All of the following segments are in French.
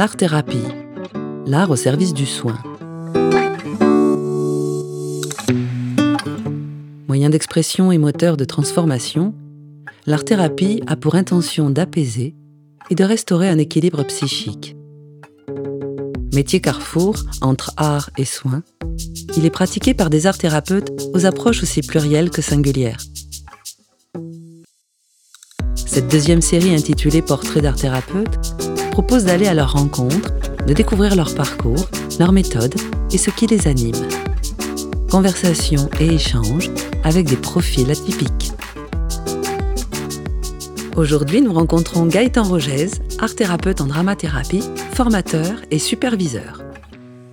l'art-thérapie, l'art au service du soin. Moyen d'expression et moteur de transformation, l'art-thérapie a pour intention d'apaiser et de restaurer un équilibre psychique. Métier carrefour entre art et soin, il est pratiqué par des art-thérapeutes aux approches aussi plurielles que singulières. Cette deuxième série intitulée Portrait d'art thérapeute propose d'aller à leur rencontre, de découvrir leur parcours, leurs méthodes et ce qui les anime. Conversation et échanges avec des profils atypiques. Aujourd'hui, nous rencontrons Gaëtan Rogez, art thérapeute en dramathérapie, formateur et superviseur.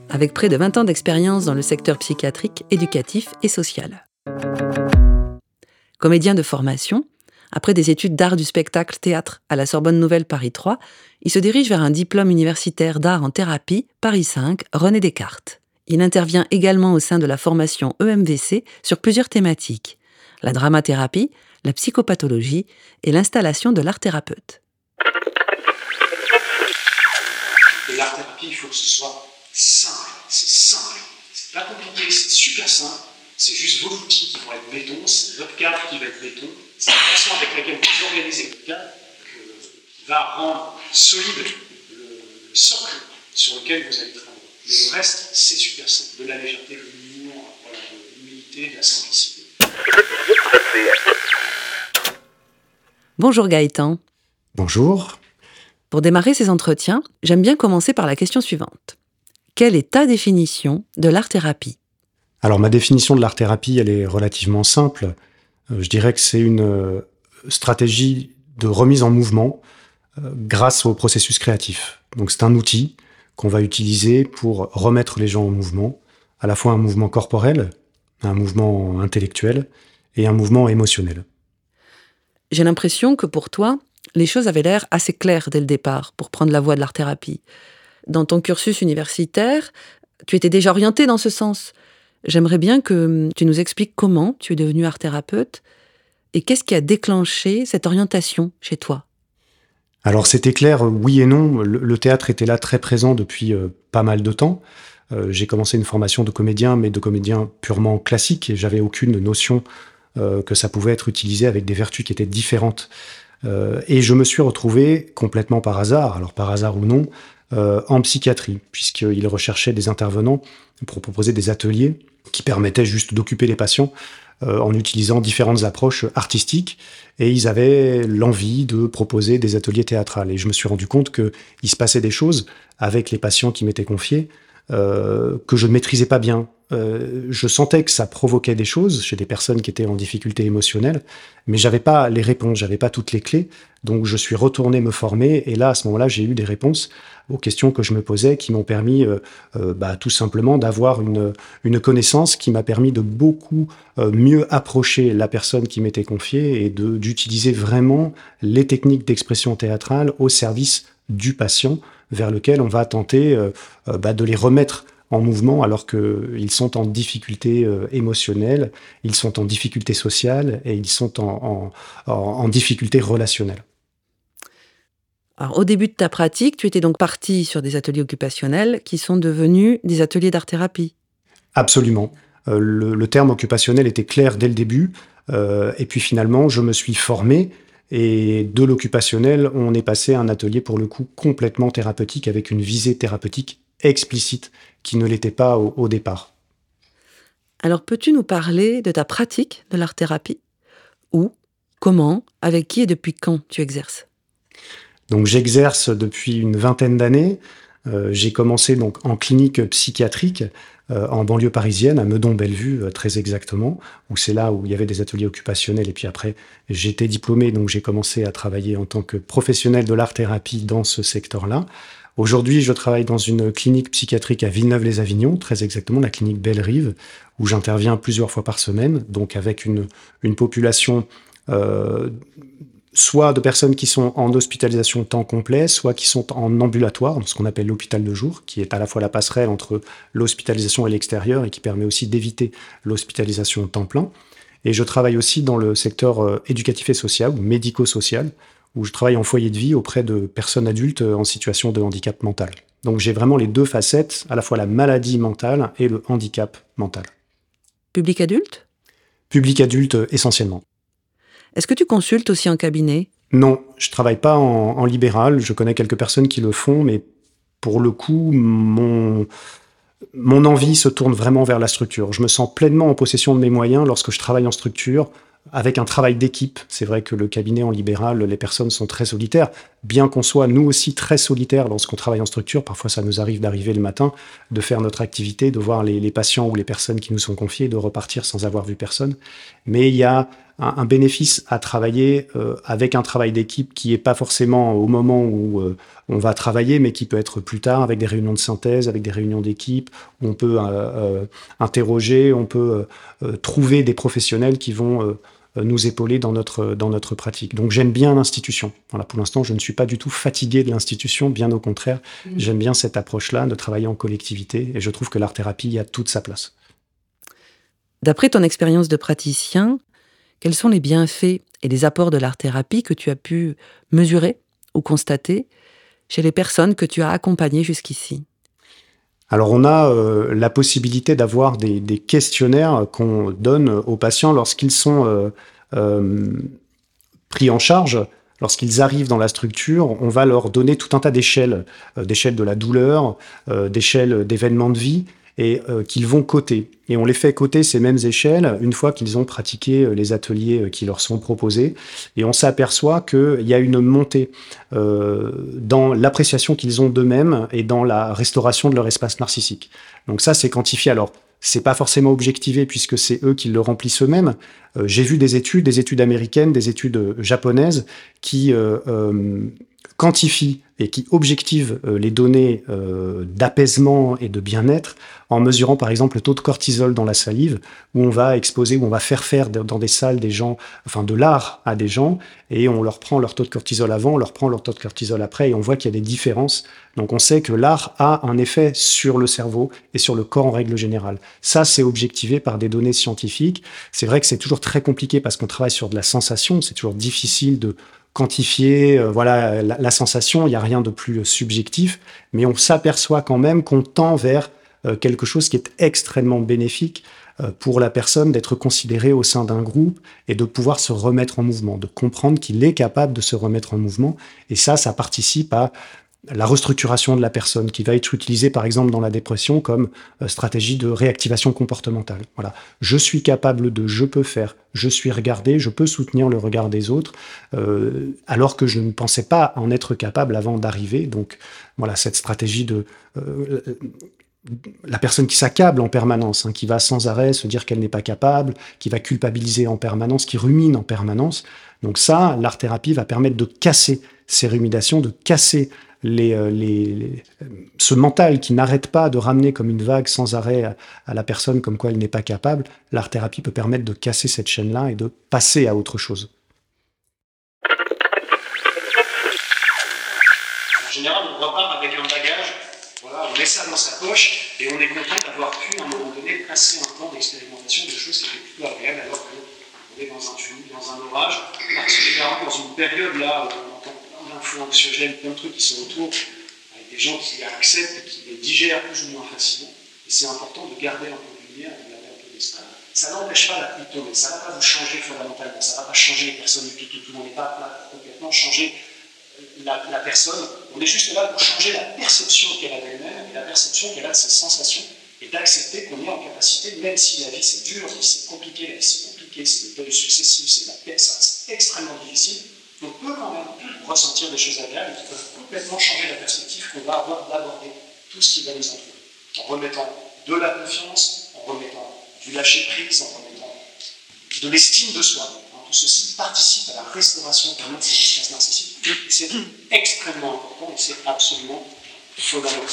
Avec près de 20 ans d'expérience dans le secteur psychiatrique, éducatif et social. Comédien de formation, après des études d'art du spectacle théâtre à la Sorbonne Nouvelle Paris 3, il se dirige vers un diplôme universitaire d'art en thérapie Paris 5 René Descartes. Il intervient également au sein de la formation EMVC sur plusieurs thématiques la dramathérapie, la psychopathologie et l'installation de l'art thérapeute. L'art thérapie, il faut que ce soit simple. C'est simple. C'est pas compliqué, c'est super simple. C'est juste vos outils qui vont être béton, c'est votre cadre qui va être béton, c'est la façon avec laquelle vous organisez votre cadre qui va rendre solide le, socle sur lequel vous allez travailler. Mais le reste, c'est super simple. De la légèreté, de l'humour, de l'humilité, de la simplicité. Bonjour Gaëtan. Bonjour. Pour démarrer ces entretiens, j'aime bien commencer par la question suivante. Quelle est ta définition de l'art-thérapie Alors ma définition de l'art-thérapie, elle est relativement simple. Euh, je dirais que c'est une euh, stratégie de remise en mouvement euh, grâce au processus créatif. Donc c'est un outil qu'on va utiliser pour remettre les gens en mouvement, à la fois un mouvement corporel, un mouvement intellectuel et un mouvement émotionnel. J'ai l'impression que pour toi, les choses avaient l'air assez claires dès le départ pour prendre la voie de l'art-thérapie. Dans ton cursus universitaire, tu étais déjà orienté dans ce sens. J'aimerais bien que tu nous expliques comment tu es devenu art thérapeute et qu'est-ce qui a déclenché cette orientation chez toi? Alors c'était clair, oui et non. Le, théâtre était là très présent depuis euh, pas mal de temps. Euh, j'ai commencé une formation de comédien, mais de comédien purement classique, et j'avais aucune notion euh, que ça pouvait être utilisé avec des vertus qui étaient différentes. et je me suis retrouvé complètement par hasard, alors par hasard ou non, en psychiatrie, puisqu'il recherchait des intervenants pour proposer des ateliers qui permettaient juste d'occuper les patients en utilisant différentes approches artistiques. Et ils avaient l'envie de proposer des ateliers théâtrales. Et je me suis rendu compte qu'il se passait des choses avec les patients qui m'étaient confiés euh, que je ne maîtrisais pas bien. Euh, je sentais que ça provoquait des choses chez des personnes qui étaient en difficulté émotionnelle, mais j'avais pas les réponses, j'avais pas toutes les clés. Donc je suis retourné me former et là à ce moment-là j'ai eu des réponses aux questions que je me posais qui m'ont permis euh, bah, tout simplement d'avoir une, connaissance qui m'a permis de beaucoup mieux approcher la personne qui m'était confiée et d'utiliser vraiment les techniques d'expression théâtrale au service du patient vers lequel on va tenter euh, euh, bah, de les remettre en mouvement alors qu'ils sont en difficulté euh, émotionnelle, ils sont en difficulté sociale et ils sont en, difficulté relationnelle. Alors, au début de ta pratique, tu étais donc parti sur des ateliers occupationnels qui sont devenus des ateliers d'art-thérapie. Absolument. le, terme occupationnel était clair dès le début. et puis finalement, je me suis formé et de l'occupationnel, on est passé à un atelier pour le coup complètement thérapeutique avec une visée thérapeutique explicite qui ne l'était pas au, départ. Alors peux-tu nous parler de ta pratique de l'art-thérapie Où Comment Avec qui et depuis quand tu exerces? Donc j'exerce depuis une vingtaine d'années. Euh, j'ai commencé donc en clinique psychiatrique euh, en banlieue parisienne, à Meudon-Bellevue euh, très exactement, où c'est là où il y avait des ateliers occupationnels. Et puis après, j'étais diplômé, donc j'ai commencé à travailler en tant que professionnel de l'art-thérapie dans ce secteur-là. Aujourd'hui, je travaille dans une clinique psychiatrique à Villeneuve-les-Avignon, très exactement la clinique Belle-Rive, où j'interviens plusieurs fois par semaine, donc avec une, une population euh, soit de personnes qui sont en hospitalisation temps complet, soit qui sont en ambulatoire, ce qu'on appelle l'hôpital de jour, qui est à la fois la passerelle entre l'hospitalisation et l'extérieur et qui permet aussi d'éviter l'hospitalisation temps plein. Et je travaille aussi dans le secteur euh, éducatif et social, ou médico-social, où je travaille en foyer de vie auprès de personnes adultes en situation de handicap mental. Donc j'ai vraiment les deux facettes, à la fois la maladie mentale et le handicap mental. Public adulte? Public adulte essentiellement. Est-ce que tu consultes aussi en cabinet? Non, je travaille pas en, libéral. Je connais quelques personnes qui le font, mais pour le coup, mon, mon envie se tourne vraiment vers la structure. Je me sens pleinement en possession de mes moyens lorsque je travaille en structure, avec un travail d'équipe. C'est vrai que le cabinet en libéral, les personnes sont très solitaires, bien qu'on soit nous aussi très solitaires lorsqu'on travaille en structure. Parfois, ça nous arrive d'arriver le matin, de faire notre activité, de voir les, patients ou les personnes qui nous sont confiées, de repartir sans avoir vu personne. Mais il y a un, bénéfice à travailler euh, avec un travail d'équipe qui est pas forcément au moment où euh, on va travailler, mais qui peut être plus tard avec des réunions de synthèse, avec des réunions d'équipe, on peut euh, interroger, on peut trouver des professionnels qui vont nous épauler dans notre, dans notre pratique. Donc j'aime bien l'institution. Voilà, pour l'instant, je ne suis pas du tout fatigué de l'institution, bien au contraire. Mm. J'aime bien cette approche-là de travailler en collectivité et je trouve que l'art-thérapie a toute sa place. D'après ton expérience de praticien, quels sont les bienfaits et les apports de l'art-thérapie que tu as pu mesurer ou constater chez les personnes que tu as accompagnées jusqu'ici? Alors on a euh, la possibilité d'avoir des, questionnaires qu'on donne aux patients lorsqu'ils sont euh, euh, pris en charge. Lorsqu'ils arrivent dans la structure, on va leur donner tout un tas d'échelles, d'échelles de la douleur, d'échelles d'événements de vie, et euh, qu'ils vont coter. Et on les fait coter ces mêmes échelles une fois qu'ils ont pratiqué euh, les ateliers euh, qui leur sont proposés. Et on s'aperçoit qu'il y a une montée dans l'appréciation qu'ils ont d'eux-mêmes et dans la restauration de leur espace narcissique. Donc ça, c'est quantifié. Alors, c'est pas forcément objectivé puisque c'est eux qui le remplissent eux-mêmes. J'ai vu des études, des études américaines, des études japonaises qui quantifient et qui objective euh, les données euh, d'apaisement et de bien-être en mesurant par exemple le taux de cortisol dans la salive, où on va exposer, où on va faire faire dans des salles des gens, enfin de l'art à des gens, et on leur prend leur taux de cortisol avant, on leur prend leur taux de cortisol après, et on voit qu'il y a des différences. Donc on sait que l'art a un effet sur le cerveau et sur le corps en règle générale. Ça, c'est objectivé par des données scientifiques. C'est vrai que c'est toujours très compliqué parce qu'on travaille sur de la sensation, c'est toujours difficile de quantifier euh, voilà la, sensation, il n'y a rien de plus subjectif, mais on s'aperçoit quand même qu'on tend vers euh, quelque chose qui est extrêmement bénéfique euh, pour la personne d'être considérée au sein d'un groupe et de pouvoir se remettre en mouvement, de comprendre qu'il est capable de se remettre en mouvement. Et ça, ça participe à la restructuration de la personne qui va être utilisée par exemple dans la dépression comme euh, stratégie de réactivation comportementale. Voilà, je suis capable de, je peux faire, je suis regardé, je peux soutenir le regard des autres, euh, alors que je ne pensais pas en être capable avant d'arriver. Donc voilà, cette stratégie de euh, la personne qui s'accable en permanence, hein, qui va sans arrêt se dire qu'elle n'est pas capable, qui va culpabiliser en permanence, qui rumine en permanence. Donc ça, l'art-thérapie va permettre de casser ces ruminations, de casser euh, les, ce mental qui n'arrête pas de ramener comme une vague sans arrêt à, la personne comme quoi elle n'est pas capable, l'art-thérapie peut permettre de casser cette chaîne-là et de passer à autre chose. En général, on un on met ça dans sa poche et on est content d'avoir pu à un moment donné passer un temps d'expérimentation de choses qui étaient plutôt agréables alors qu'on est dans un tunnel, dans un orage, particulièrement dans une période là infos anxiogènes, plein de trucs qui sont autour, avec des gens qui acceptent, qui les digèrent plus ou moins facilement. Et c'est important de garder un peu de lumière, de garder un peu d'espace. Ça n'empêche pas la pluie tomber, ça ne va pas vous changer fondamentalement, ça ne va pas changer les personnes du tout, tout, le monde n'est pas complètement changer euh, la, personne. On est juste là pour changer la perception qu'elle a d'elle-même et la perception qu'elle a de ses sensations et d'accepter qu'on est en capacité, même si la vie c'est dur, c'est compliqué, la vie c'est compliqué, c'est des deuils successifs, c'est la paix, c'est extrêmement difficile, on peut quand même ressentir des choses agréables qui peuvent complètement changer la perspective qu'on va avoir d'aborder tout ce qui va nous entourer. En remettant de la confiance, en remettant du lâcher-prise, en remettant de l'estime de soi. Tout ceci participe à la restauration de notre espace narcissique. C'est extrêmement important c'est absolument fondamental.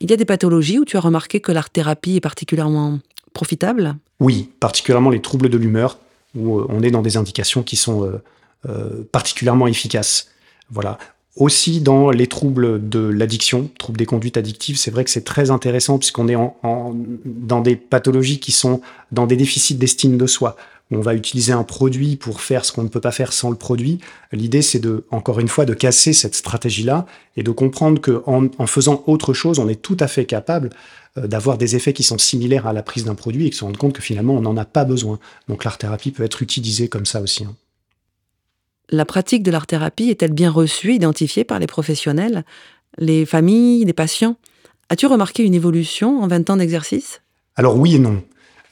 Il y a des pathologies où tu as remarqué que l'art-thérapie est particulièrement profitable? Oui, particulièrement les troubles de l'humeur, où euh, on est dans des indications qui sont euh, euh, particulièrement efficaces. Voilà. Aussi dans les troubles de l'addiction, troubles des conduites addictives, c'est vrai que c'est très intéressant puisqu'on est en, dans des pathologies qui sont dans des déficits d'estime de soi, on va utiliser un produit pour faire ce qu'on ne peut pas faire sans le produit. L'idée, c'est de, encore une fois, de casser cette stratégie-là et de comprendre qu'en en faisant autre chose, on est tout à fait capable euh, d'avoir des effets qui sont similaires à la prise d'un produit et qui se rendent compte que finalement, on n'en a pas besoin. Donc l'art-thérapie peut être utilisée comme ça aussi. Hein. La pratique de l'art-thérapie est-elle bien reçue, identifiée par les professionnels, les familles, les patients? As-tu remarqué une évolution en 20 ans d'exercice? Alors oui et non.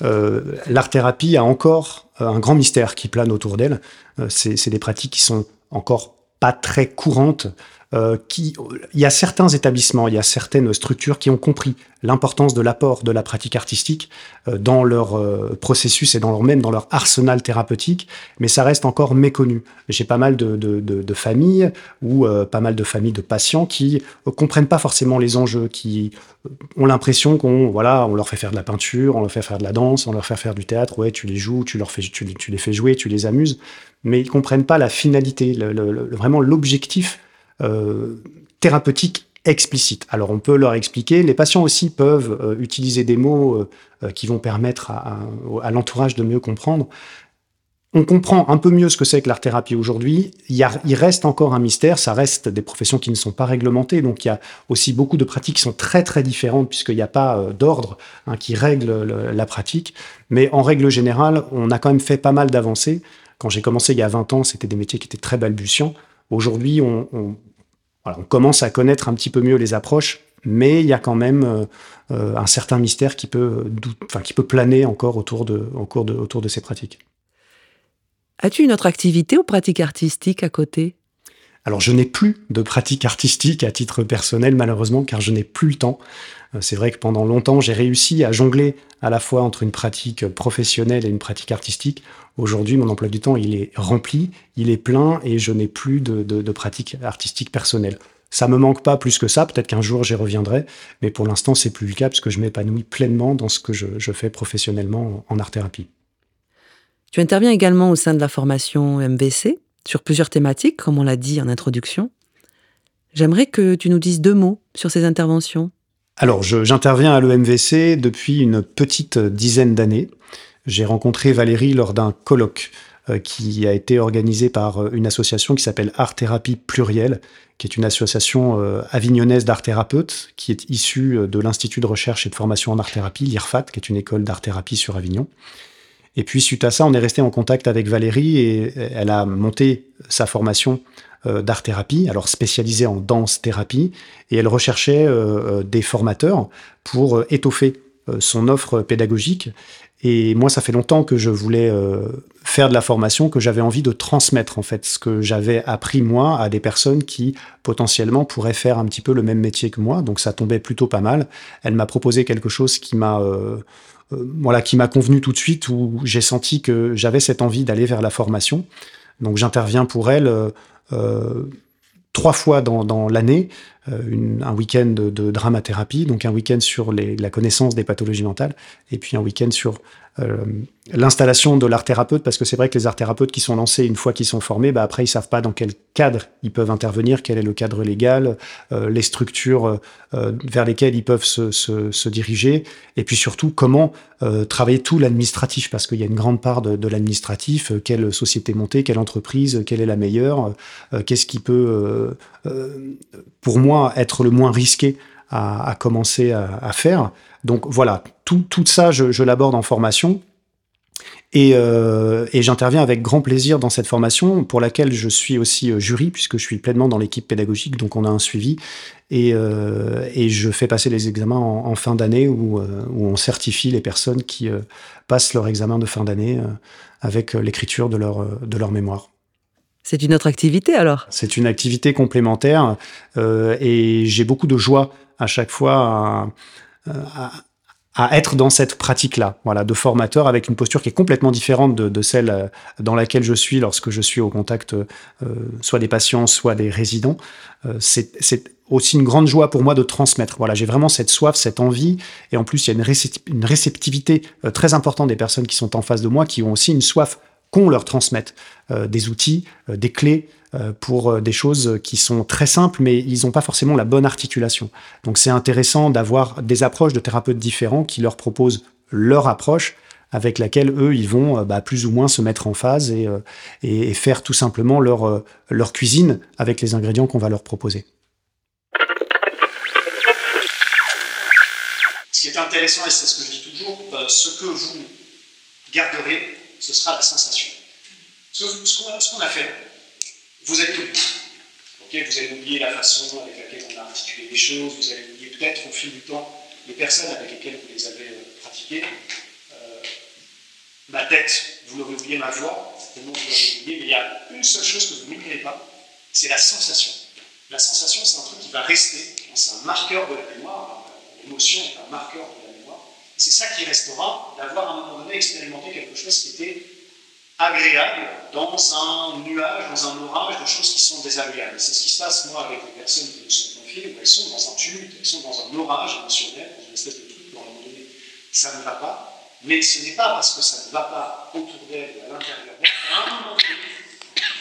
Euh, l'art-thérapie a encore euh, un grand mystère qui plane autour d'elle. Euh, c'est des pratiques qui sont encore pas très courantes euh, qui, il y a certains établissements, il y a certaines structures qui ont compris l'importance de l'apport de la pratique artistique euh, dans leur euh, processus et dans leur même dans leur arsenal thérapeutique, mais ça reste encore méconnu. J'ai pas mal de, de, de, de familles ou pas mal de familles de patients qui comprennent pas forcément les enjeux, qui ont l'impression qu'on voilà, on leur fait faire de la peinture, on leur fait faire de la danse, on leur fait faire du théâtre, ouais, tu les joues, tu leur fais, tu, les fais jouer, tu les amuses, mais ils comprennent pas la finalité, le, le, vraiment l'objectif euh, thérapeutique explicite. Alors on peut leur expliquer, les patients aussi peuvent euh, utiliser des mots euh, qui vont permettre à, l'entourage de mieux comprendre. On comprend un peu mieux ce que c'est que l'art-thérapie aujourd'hui. Il, reste encore un mystère, ça reste des professions qui ne sont pas réglementées, donc il y a aussi beaucoup de pratiques qui sont très très différentes puisqu'il n'y a pas d'ordre hein, qui règle le, la pratique. Mais en règle générale, on a quand même fait pas mal d'avancées. Quand j'ai commencé il y a 20 ans, c'était des métiers qui étaient très balbutiants. Aujourd'hui, on, voilà, on, commence à connaître un petit peu mieux les approches, mais il y a quand même euh, euh un certain mystère qui peut, enfin, qui peut planer encore autour de, autour de, autour de ces pratiques. As-tu une autre activité ou pratique artistique à côté? Alors je n'ai plus de pratique artistique à titre personnel malheureusement car je n'ai plus le temps. Euh, c'est vrai que pendant longtemps j'ai réussi à jongler à la fois entre une pratique professionnelle et une pratique artistique. Aujourd'hui mon emploi du temps il est rempli, il est plein et je n'ai plus de, pratique artistique personnelle. Ça me manque pas plus que ça, peut-être qu'un jour j'y reviendrai, mais pour l'instant c'est plus le cas parce que je m'épanouis pleinement dans ce que je, je fais professionnellement en art-thérapie. Tu interviens également au sein de la formation MVC, sur plusieurs thématiques, comme on l'a dit en introduction. J'aimerais que tu nous dises deux mots sur ces interventions. Alors, j'interviens à l'EMVC depuis une petite dizaine d'années. J'ai rencontré Valérie lors d'un colloque euh, qui a été organisé par euh, une association qui s'appelle Art Thérapie Pluriel, qui est une association euh, avignonnaise d'art thérapeute, qui est issue de l'Institut de recherche et de formation en art thérapie, l'IRFAT, qui est une école d'art thérapie sur Avignon. Et puis suite à ça, on est resté en contact avec Valérie et elle a monté sa formation d'art thérapie, alors spécialisée en danse thérapie, et elle recherchait euh, euh, des formateurs pour étoffer son offre pédagogique. Et moi, ça fait longtemps que je voulais faire de la formation, que j'avais envie de transmettre en fait ce que j'avais appris moi à des personnes qui potentiellement pourraient faire un petit peu le même métier que moi. Donc ça tombait plutôt pas mal. Elle m'a proposé quelque chose qui m'a euh, voilà, qui m'a convenu tout de suite, où j'ai senti que j'avais cette envie d'aller vers la formation. Donc j'interviens pour elle euh, euh trois fois dans, l'année, euh, un week-end de, de, dramathérapie, donc un week-end sur la connaissance des pathologies mentales, et puis un week-end sur euh, l'installation de l'art thérapeute, parce que c'est vrai que les art thérapeutes qui sont lancés une fois qu'ils sont formés, bah après ils savent pas dans quel cadre ils peuvent intervenir, quel est le cadre légal, euh, les structures euh, vers lesquelles ils peuvent se, se, se, diriger, et puis surtout comment euh, travailler tout l'administratif, parce qu'il y a une grande part de, de l'administratif, euh, quelle société monter, quelle entreprise, quelle est la meilleure, euh, qu'est-ce qui peut, pour moi, être le moins risqué à, commencer à, faire. Donc voilà, tout, tout ça, je, l'aborde en formation. Et, euh, et j'interviens avec grand plaisir dans cette formation pour laquelle je suis aussi euh, jury puisque je suis pleinement dans l'équipe pédagogique, donc on a un suivi et, euh, je fais passer les examens en, fin d'année où, on certifie les personnes qui passent leur examen de fin d'année avec l'écriture de leur, de leur mémoire. C'est une autre activité alors? C'est une activité complémentaire et j'ai beaucoup de joie à chaque fois à, être dans cette pratique-là, voilà, de formateur avec une posture qui est complètement différente de, celle euh, dans laquelle je suis lorsque je suis au contact euh, soit des patients, soit des résidents. Euh, c'est aussi une grande joie pour moi de transmettre. Voilà, j'ai vraiment cette soif, cette envie, et en plus il y a une, réceptivité euh, très importante des personnes qui sont en face de moi, qui ont aussi une soif qu'on leur transmette euh, des outils, euh, des clés euh, pour des choses qui sont très simples, mais ils n'ont pas forcément la bonne articulation. Donc c'est intéressant d'avoir des approches de thérapeutes différents qui leur proposent leur approche avec laquelle eux, ils vont bah, plus ou moins se mettre en phase et, et faire tout simplement leur, leur cuisine avec les ingrédients qu'on va leur proposer. Ce qui est intéressant, et c'est ce que je dis toujours, ce que vous garderez, ce sera la sensation. Ce, qu'on a, fait, vous allez oublier. vous allez oublier la façon avec laquelle on a articulé les choses, vous allez oublier peut-être au fil du temps les personnes avec lesquelles vous les avez euh, pratiquées. Euh, ma tête, vous l'aurez oublié, ma voix, certainement vous l'aurez oublié, mais il y a une seule chose que vous n'oublierez pas, c'est la sensation. La sensation, c'est un truc qui va rester, c'est un marqueur de la mémoire, l'émotion est un marqueur de la mémoire, c'est ça qui restera, d'avoir à un moment donné expérimenté quelque chose qui était agréable dans un nuage, dans un orage de choses qui sont désagréables. C'est ce qui se passe, moi, avec les personnes qui nous sont confiées, où elles sont dans un tumulte, elles sont dans un orage émotionnel, dans une espèce de truc où à un moment donné, ça ne va pas. Mais ce n'est pas parce que ça ne va pas autour d'elles ou à l'intérieur d'elles qu'à un moment donné,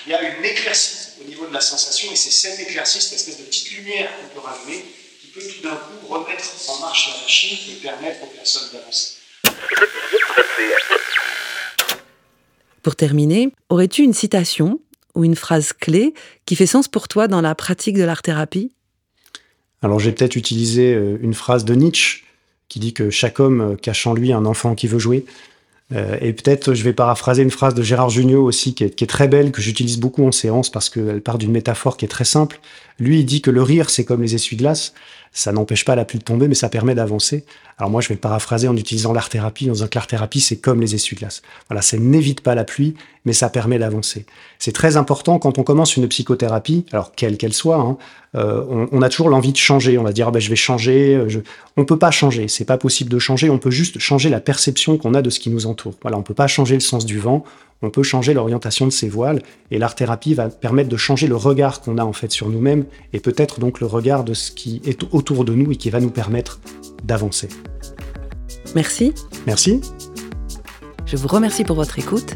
il y a une éclaircie au niveau de la sensation, et c'est cette éclaircie, cette espèce de petite lumière qu'on peut qui peut tout d'un coup remettre en marche la machine et permettre aux personnes d'avancer. Pour terminer, aurais-tu une citation ou une phrase clé qui fait sens pour toi dans la pratique de l'art-thérapie Alors j'ai peut-être utilisé euh, une phrase de Nietzsche qui dit que chaque homme euh, cache en lui un enfant qui veut jouer. Euh, et peut-être je vais paraphraser une phrase de Gérard Jugnot aussi qui est, très belle, que j'utilise beaucoup en séance parce qu'elle part d'une métaphore qui est très simple. Lui, il dit que le rire, c'est comme les essuie-glaces. Ça n'empêche pas la pluie de tomber, mais ça permet d'avancer. Alors moi, je vais le paraphraser en utilisant l'art-thérapie, dans un que l'art-thérapie, c'est comme les essuie-glaces. Voilà, ça n'évite pas la pluie, mais ça permet d'avancer. C'est très important quand on commence une psychothérapie, alors quelle qu'elle soit, hein, euh, on, a toujours l'envie de changer. On va dire, ah ben, je vais changer. Euh, je... On peut pas changer. C'est pas possible de changer. On peut juste changer la perception qu'on a de ce qui nous entoure. Voilà, on peut pas changer le sens du vent. On peut changer l'orientation de ses voiles. Et l'art-thérapie va permettre de changer le regard qu'on a en fait sur nous-mêmes et peut-être donc le regard de ce qui est autour de nous et qui va nous permettre d'avancer. Merci. Merci. Je vous remercie pour votre écoute.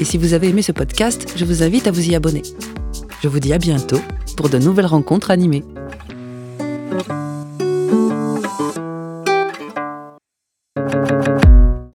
Et si vous avez aimé ce podcast, je vous invite à vous y abonner. Je vous dis à bientôt pour de nouvelles rencontres animées.